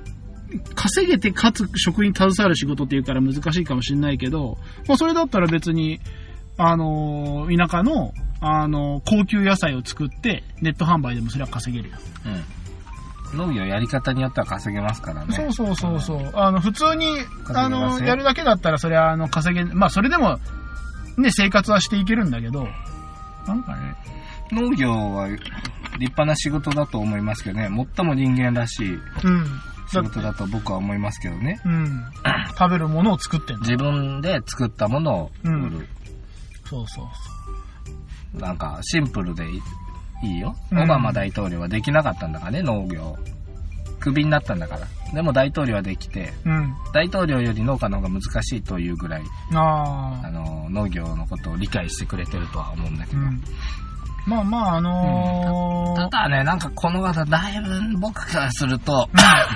稼げてかつ食に携わる仕事っていうから難しいかもしれないけど、まあそれだったら別に、あのー田舎の、あのー高級野菜を作って、ネット販売でもそれは稼げるよ。うん。農業やり方によっては稼げますからね。そうそうそうそう。あの、普通に、あの、やるだけだったら、それは、あの、稼げ、まあ、それでも、ね、生活はしていけるんだけど、なんかね、農業は立派な仕事だと思いますけどね。最も人間らしいうん。仕事だと僕は思いますけどね。うん。食べるものを作ってんだ。自分で作ったものを売る。そうそうなんか、シンプルでいいよ。うんオバマ大統領はできなかったんだからね、農業。クビになったんだから。でも大統領はできて、そう。うん。大統領より農家の方が難しいというぐらい、あの、農業のことを理解してくれてるとは思うんだけど。うん。まあまあ、あのーただね、なんかこの方、だいぶ僕からすると、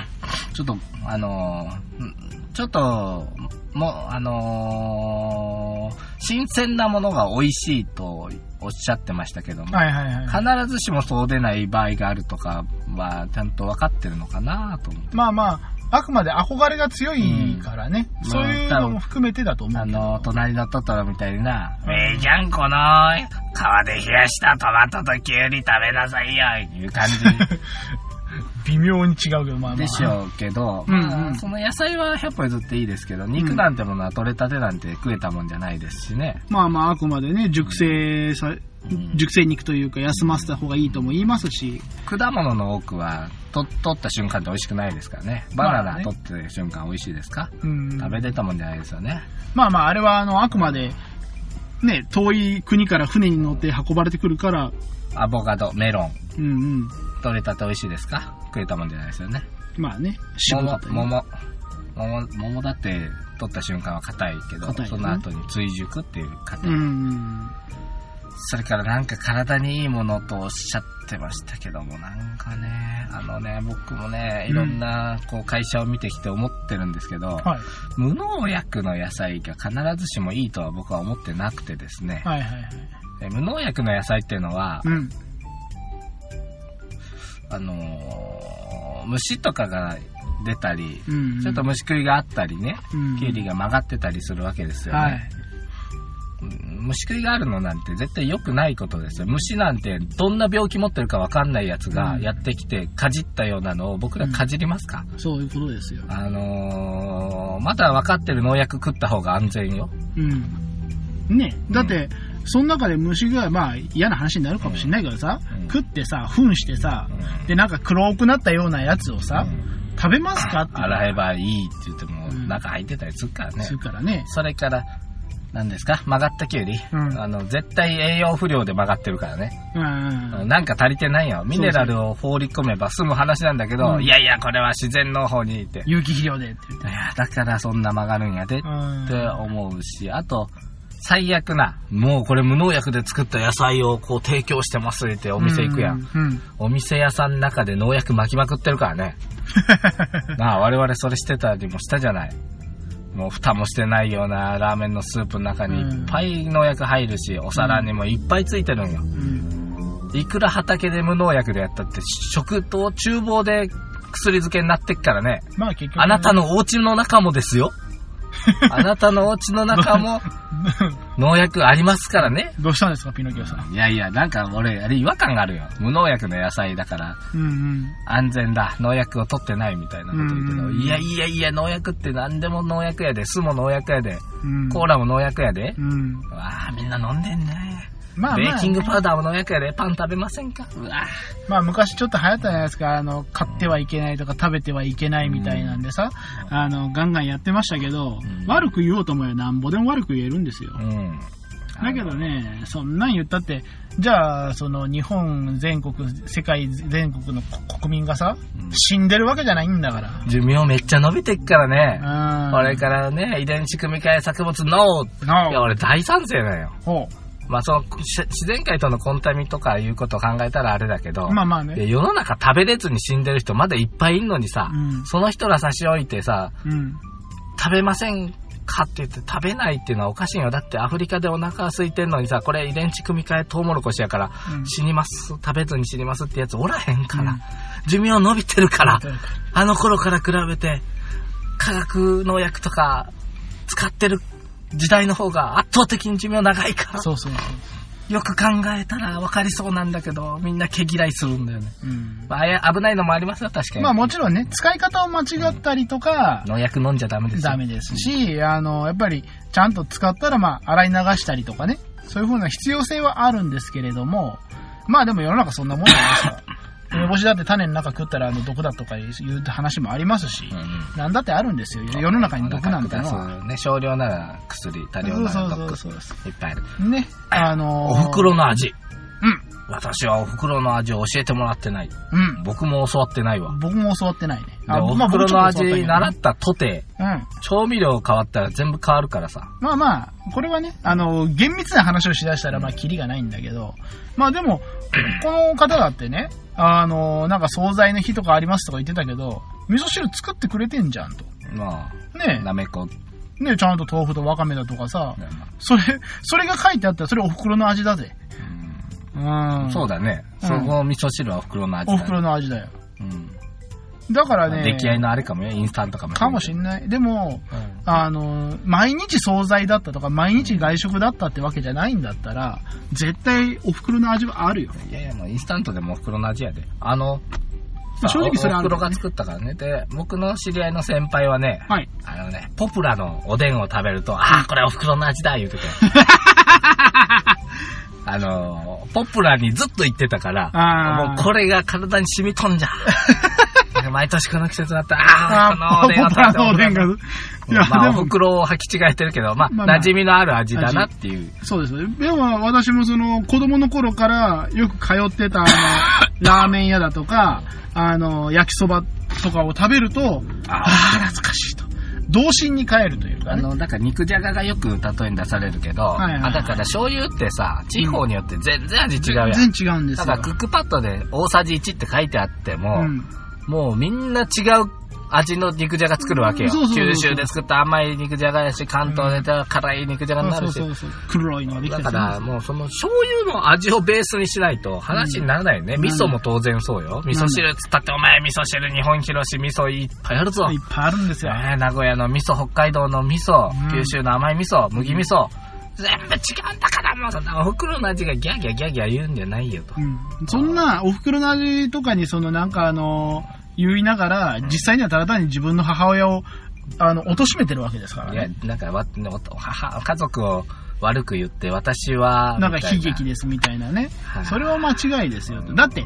ちょっと、あのーうんちょっと、もう、あのー新鮮なものが美味しいとおっしゃってましたけども、はいはいはい。必ずしもそうでない場合があるとかは、ちゃんと分かってるのかなと思って。まあまあ、あくまで憧れが強いからね、うんそういうのも含めてだと思う。あの、隣のトトロみたいにな、ええじゃん、この、川で冷やしたトマトとキュウリ食べなさいよ、いう感じ 微妙に違うけど、まあまあ。でしょうけど、まあその野菜は100歩譲っていいですけど、肉なんてものは取れたてなんて食えたもんじゃないですしね。まあまあ、あくまでね、熟成さ、熟成肉というか、休ませた方がいいとも言いますし、果物の多くは、と取った瞬間って美味しくないですからね。バナナ取ってる瞬間美味しいですか、うん。食べてたもんじゃないですよね。まあまあ、あれは、あの、あくまで、ね、遠い国から船に乗って運ばれてくるから、アボカド、メロン、うんうん。取れたて美味しいですか？食えたもんじゃないですよね。まあね、渋か桃った、りね桃。桃、桃だって取った瞬間は硬いけど、ねその後に追熟っていう硬い。うんうん。それからなんか体にいいものとおっしゃってましたけども、なんかね、あのね、僕もね、いろんなこう会社を見てきて思ってるんですけど、はい。無農薬の野菜が必ずしもいいとは僕は思ってなくてですね、はいはいはい。え無農薬の野菜っていうのは、うん。あのー虫とかが出たり、うん。ちょっと虫食いがあったりね、うん、が曲がってたりするわけですよね。はい。うん虫食いがあるのなんて絶対良くないことですよ。虫なんてどんな病気持ってるかわかんないやつがうんやってきてかじったようなのを僕らかじりますか、そういうことですよ。あのー、まだ分かってる農薬食った方が安全よ。うん。ね、だって、その中で虫が、まあ嫌な話になるかもしれないけどさ、うん食ってさ、糞してさ、うんで、なんか黒くなったようなやつをさ、食べますかって洗えばいいって言ってもうん中入ってたりするからね。するからね。それから、何ですか？曲がったきゅうり、うんあの、絶対栄養不良で曲がってるからね。うんうん。なんか足りてないよ。ミネラルを放り込めば済む話なんだけど、うんいやいや、これは自然の方にいて。有機肥料でって言って。いや、だからそんな曲がるんやでっうんて思うし、あと、最悪な、もうこれ無農薬で作った野菜をこう提供してますってお店行くやん。うん。うんお店屋さんの中で農薬巻きまくってるからね。な あ、我々それしてたりもしたじゃない。もう蓋もしてないようなラーメンのスープの中にいっぱい農薬入るし、お皿にもいっぱいついてるんよ。うん。いくら畑で無農薬でやったって、食と厨房で薬漬けになってっからね。まあ結局ね、あなたのお家の中もですよ。あなたのお家の中も 農薬ありますからね。どうしたんですか、ピノキオさん。いやいや、なんか俺、あれ違和感があるよ。無農薬の野菜だからうんうん。安全だ。農薬を取ってないみたいなこと言うけど、うんいやいやいや、農薬って何でも農薬やで、酢も農薬やで、うん。コーラも農薬やで。うん。わあ、みんな飲んでんね。まあまあ、ベーキングパウダーも農薬やで、パン食べませんか？うわまあ昔ちょっと流行ったじゃないですか、あの、買ってはいけないとか食べてはいけないみたいなんでさ、あの、ガンガンやってましたけど、うん悪く言おうと思えばなんぼでも悪く言えるんですよ。うん。だけどね、そんなん言ったって、じゃあ、その日本全国、世界全国の国民がさ、うん死んでるわけじゃないんだから。寿命めっちゃ伸びてっからね。うん。これからね、遺伝子組み換え作物ノーのいや、俺大賛成だよ。ほまあ、その、し自然界とのコンタミとかいうことを考えたらあれだけど、う。まあまあね。世の中食べれずに死んでる人まだいっぱいいんのにさ、うん。その人ら差し置いてさ、うん。食べませんかって言って食べないっていうのはおかしいよ。だってアフリカでお腹空いてんのにさ、これ遺伝子組み換えトウモロコシやから、うん死にます、食べずに死にますってやつおらへんから、うん寿命伸びてるから、あの頃から比べて、化学農薬とか使ってる時代の方が圧倒的に寿命長いから、そうそうそう。よく考えたら分かりそうなんだけど、みんな毛嫌いするんだよね。うん。まあ、危ないのもありますよ、確かに。まあもちろんね、使い方を間違ったりとか、農薬飲んじゃダメですよ。ダメですし、あの、やっぱり、ちゃんと使ったら、まあ、洗い流したりとかね、そういうふうな必要性はあるんですけれども、まあでも世の中そんなもんじゃないですか。梅干しだって種の中食ったらあの毒だとかいう話もありますし、うんなんだってあるんですよ。世の中に毒なんてのは。ね、少量なら薬、多量なら毒。いっぱいある。ね。あのー、お袋の味。うん。私はお袋の味を教えてもらってない。うん。僕も教わってないわ。僕も教わってないね。でおまあ袋の味習ったとて、うん。調味料変わったら全部変わるからさ。まあまあ、これはね、あの、厳密な話をしだしたら、まあ、キリがないんだけど、まあでも、この方だってね、あの、なんか惣菜の日とかありますとか言ってたけど、味噌汁作ってくれてんじゃんと。まあ、ねなめこ。ねちゃんと豆腐とわかめだとかさ、ねそれ、それが書いてあったら、それお袋の味だぜ。うん。そうだね。うんその味噌汁はお袋の味だね。お袋の味だよ。うん。だからね、出来合いのあれかもよ。インスタントかもかもしんない。でも、あの、毎日惣菜だったとか、毎日外食だったってわけじゃないんだったら、絶対お袋の味はあるよ。いやいや、もうインスタントでもお袋の味やで。あの、さ正直それおある袋が作ったからね。で、僕の知り合いの先輩はね、はい。あのね、ポプラのおでんを食べると、ああ、これお袋の味だ、言うてて。あの、ポプラにずっと言ってたから、もうこれが体に染みとんじゃ。毎年この季節になったら、ああ、このあおでんをポプラ食おでんが。いや、まあ、おでも、袋を履き違えてるけど、まあ、まあまあ馴染みのある味だなっていう。そうですね。でも私もその子供の頃からよく通ってたあの、ラーメン屋だとか、あの、焼きそばとかを食べると、ああ、懐かしいと。童心に帰るというかね。あの、だから肉じゃががよく例えに出されるけど、はいはいはいあだから醤油ってさ、地方によって全然味違うやん。全然違うんですよ。だからクックパッドで大さじ1って書いてあっても、うん。もうみんな違う味の肉じゃが作るわけよ。九州で作った甘い肉じゃがやし、関東で辛い肉じゃがになるし。そうそうそう。黒いのだからもうその醤油の味をベースにしないと話にならないよね。うん味噌も当然そうよ。味噌汁っつったってお前味噌汁日本広し味噌いっぱいあるぞ。いっぱいあるんですよ。名古屋の味噌、北海道の味噌、うん九州の甘い味噌、麦味噌、全部違うんだからもうそんなお袋の味がギャーギャーギャーギャー言うんじゃないよと。うん。そんな、お袋の味とかに、そのなんかあの、言いながら、実際にはただ単に自分の母親を、あの、貶めてるわけですからいやね。、なんかわ、お母、家族を悪く言って、私は、なんか悲劇ですみたいなねはい。それは間違いですよ。だって、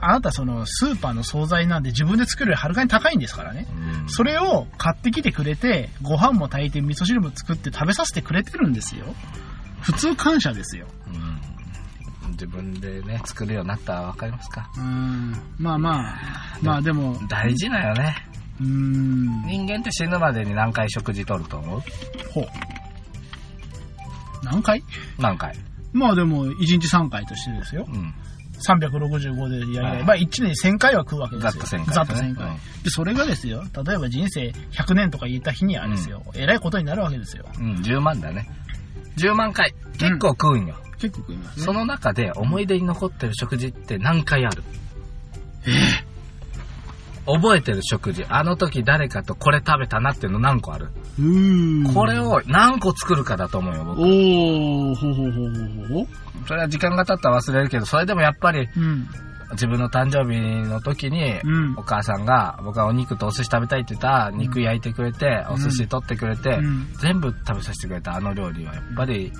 あなたそのスーパーの惣菜なんて自分で作るよりはるかに高いんですからね。うんそれを買ってきてくれて、ご飯も炊いて味噌汁も作って食べさせてくれてるんですよ。普通感謝ですよ。うん自分でね、作るようになったらわかりますか？うん。まあまあ、まあでも、大事だよね。うーん。人間って死ぬまでに何回食事とると思う？ほう。何回？何回？まあでも、1日3回としてですよ。うん。365でやりがはいい。まあ1年に1000回は食うわけですよ。ざっと1000回ざっと1000回。うんで、それがですよ、例えば人生100年とか言った日にはですよ、えらいことになるわけですよ。うん、10万だね。10万回。結構食うんよ。結構食いますね。その中で思い出に残ってる食事って何回ある？覚えてる食事。あの時誰かとこれ食べたなっていうの何個ある、うーん。これを何個作るかだと思うよ、僕。おー、ほうほうほうほうほう。それは時間が経ったら忘れるけど、それでもやっぱりうん。自分の誕生日の時に、うんお母さんが僕はお肉とお寿司食べたいって言ったら、肉焼いてくれて、お寿司取ってくれて、うん全部食べさせてくれたあの料理はやっぱり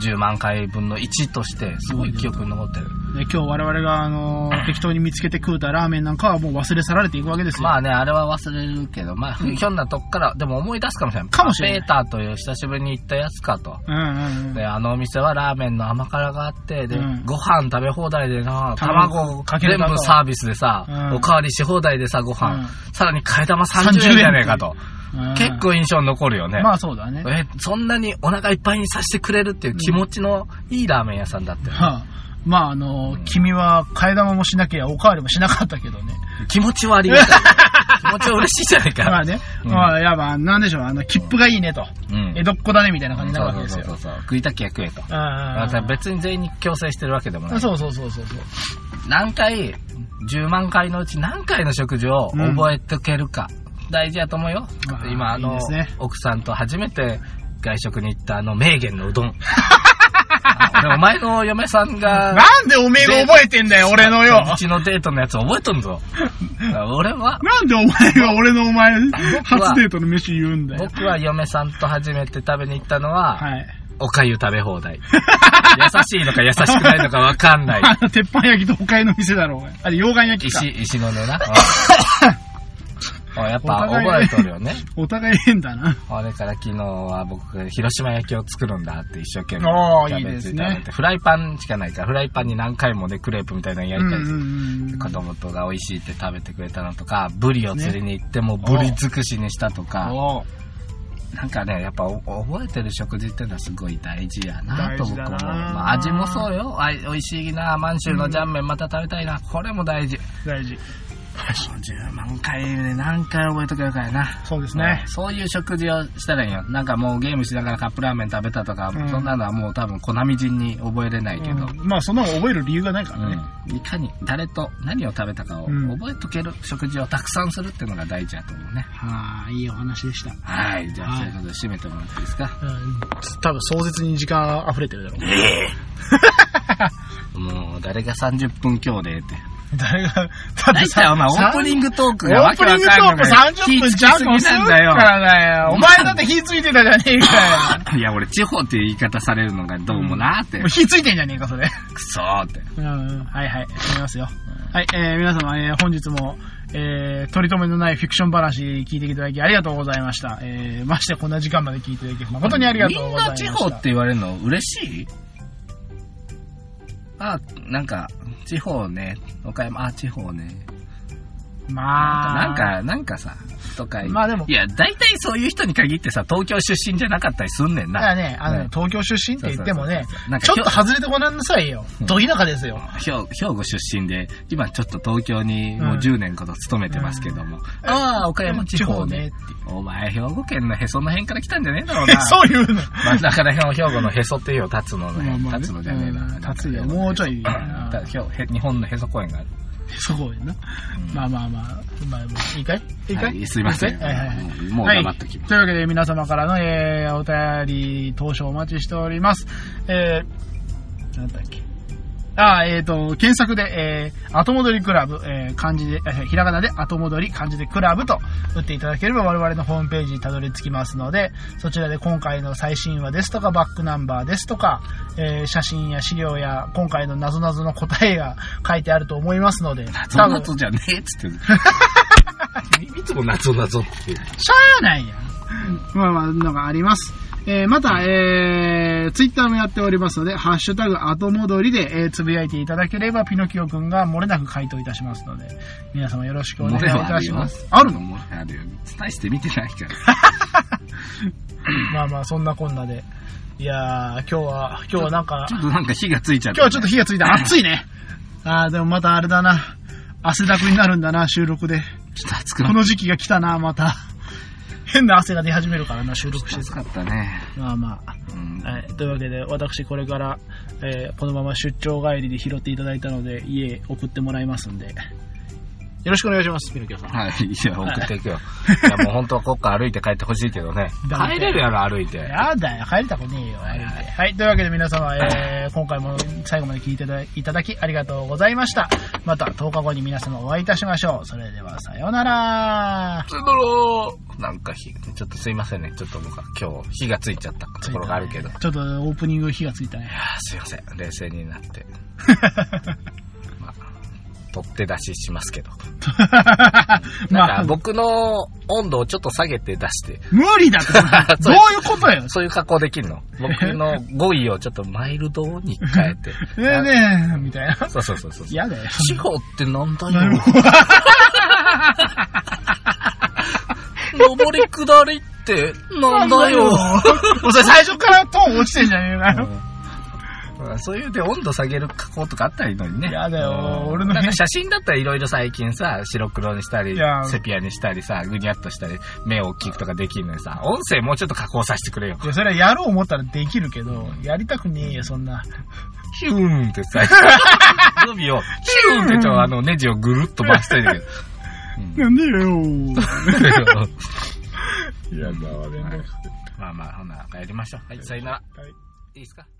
10万回分の1としてすごい記憶に残ってる。で今日我々が、あのー適当に見つけて食うたラーメンなんかはもう忘れ去られていくわけですよ。まあね、あれは忘れるけど、まあ、ひょんなとこから、でも思い出すかもしれない。かもしれないペーターという久しぶりに行ったやつかと。うんうんうん。で、あのお店はラーメンの甘辛があって、で、うんご飯食べ放題でな、卵かけるだと部サービスでさ、うんおかわりし放題でさ、ご飯、うんさらに替え玉30円じゃねえかと。うん結構印象に残るよね。まあそうだね。え、そんなにお腹いっぱいにさせてくれるっていう気持ちのいいラーメン屋さんだったよ。はあ、まああのー君は替え玉もしなきゃおかわりもしなかったけどね。気持ちはありがたい。気持ちは嬉しいじゃないか。まあね。うんまあ、やば、なんでしょう、あの、切符がいいねと。うん。江戸っ子だねみたいな感じになるわけですよ。そうそうそうそう。食いたきゃ食えと。うんまた別に全員に強制してるわけでもない。そうそうそうそうそう。何回、10万回のうち何回の食事を覚えておけるか。大事やと思うよ。まあ今、あのね奥さんと初めて外食に行ったあの名言のうどん。お前の嫁さんが、なんでおめえが覚えてんだよ、俺のよ。うちのデートのやつ覚えとんぞ。俺は、なんでお前が俺のお前、初デートの飯言うんだよ。僕は嫁さんと初めて食べに行ったのは、はい。おかゆ食べ放題。優しいのか優しくないのかわかんない。鉄板焼きと他の店だろうが。あれ、溶岩焼きか石、。石の根な。あやっぱ覚えとるよね。お互い変だな。あれから昨日は僕が広島焼きを作るんだって一生懸命おー食べていいですねフライパンしかないから、フライパンに何回もね、クレープみたいなの焼いたりする。ん子供とが美味しいって食べてくれたのとか、ブリを釣りに行ってもブリ尽くしにしたとか、おなんかね、やっぱお覚えてる食事っていうのはすごい大事やなと僕思う。まあ、味もそうよ。あ美味しいな、満州のジャンメンまた食べたいな。これも大事。大事。10万回ね、何回覚えとけるかやな。そうですね。そういう食事をしたらいいよ。なんかもうゲームしながらカップラーメン食べたとか、うんそんなのはもう多分小波人に覚えれないけど、うんまあ、そんなの覚える理由がないからね。うんいかに誰と何を食べたかをうん覚えとける食事をたくさんするっていうのが大事だと思うね。はあ、いいお話でした。はい。じゃあ、はいそういうことで締めてもらっていいですか？うん、多分壮絶に時間溢れてるだろう。もう、誰が30分強でって。誰が、だ大体お前、オープニングトークがオわけわープニングトークかんのが30分弱もするからだよ。お前だって火ついてたじゃねえか いや、俺、地方っていう言い方されるのがどうもなーって。火ついてんじゃねえか、それ。くそーって。うん、はいはい、読みますよ。はい、えー、皆様、えー、本日も、えー、取り留めのないフィクション話聞いていただきありがとうございました。えー、ましてこんな時間まで聞いていただき誠にありがとうございました。みんな地方って言われるの嬉しい？あ、なんか、地方ね、岡山、あ、地方ね。まあ、なんか、なんかさ、とか。まあでもいや、大体そういう人に限ってさ、東京出身じゃなかったりすんねんな。だからね、あの、ね東京出身って言ってもねちょっと外れてごらんなさいよ。うんど田舎ですよ。兵兵庫出身で、今ちょっと東京にもう10年ほど勤めてますけども。ああ、岡山地方ね。お前、兵庫県のへその辺から来たんじゃねえだろうな。そういうの。真ん中ら辺を兵庫のへそっていうよ、立つのね。まあまあね立つのじゃねえな。うん立つよもうちょい 日本のへそ公園がある。そこやな。うんまあまあまあ、まあ、まあいいかい？いいかはい？いすいませんいいはいはいはい。もう黙っときますはい。というわけで皆様からの、えー、お便り、当初お待ちしております。えー、なんだっけ？あ、えっ、と、検索で、えー、後戻りクラブ、えー、漢字で、えーひらがなで後戻り、漢字でクラブと打っていただければ我々のホームページにたどり着きますので、そちらで今回の最新話ですとか、バックナンバーですとか、えー、写真や資料や、今回の謎々の答えが書いてあると思いますので、謎多分謎じゃねえっつってる。いつも謎謎って。しゃあないやん。まあまあ、のがあります。えー、また、えー、ツイッターもやっておりますので、ハッシュタグ後戻りで、えー、つぶやいていただければ、ピノキオくんが漏れなく回答いたしますので、皆様よろしくお願いいたします。あるの？もあるよ。大して見てないから。まあまあ、そんなこんなで。いやー、今日は、今日はなんか、ちょっとなんか火がついちゃった。今日はちょっと火がついた。暑いね。あー、でもまたあれだな。汗だくになるんだな、収録で。ちょっと暑くなっこの時期が来たな、また。変な汗が出始めるからな、収録してて暑かったね。まあまあ。うんはい。というわけで、私これから、えーこのまま出張帰りで拾っていただいたので、家送ってもらいますんで、よろしくお願いします、ピノキオさん。はい、いや、送っていくよ。いや、もう本当はこっから歩いて帰ってほしいけどね。帰れるやろ、歩いて。やだよ、帰りたくねえよ、歩いて。はい、というわけで皆様、えー今回も最後まで聞いていただきありがとうございました。また10日後に皆様お会いいたしましょう。それでは、さようなら。つどろーなんか火、ちょっとすいませんね。ちょっと僕は今日火がついちゃったところがあるけど。いちょっとオープニング火がついたね。やーすいません。冷静になって。まあ、取って出ししますけど。なんかまあ、僕の温度をちょっと下げて出して、無理だって。どういうことよ。そういう格好できるの？僕の語彙をちょっとマイルドに変えて。ねえねえ、みたいな。そうそうそうそう。嫌だよ。地方ってなんだよ。上り下りってなんだよ。もうそれ最初からトーン落ちてんじゃねえかよ。うんそういうで温度下げる加工とかあったらいいのにね。やだようん俺のなんか写真だったらいろいろ最近さ、白黒にしたりセピアにしたりさ、ぐにゃっとしたり、目を大きくとかできるのにさ、音声もうちょっと加工させてくれよ。いや、それはやろう思ったらできるけど、やりたくねえよ、そんな。ヒューンってさ、語尾を、ヒューンってちょ、あの、ネジをぐるっと回しといてくれ。なんでよ うんやだ、めんどくさいまあまあ、ほな、帰りましょう。はい、さよなら。はい。いいですか？いいっすよ。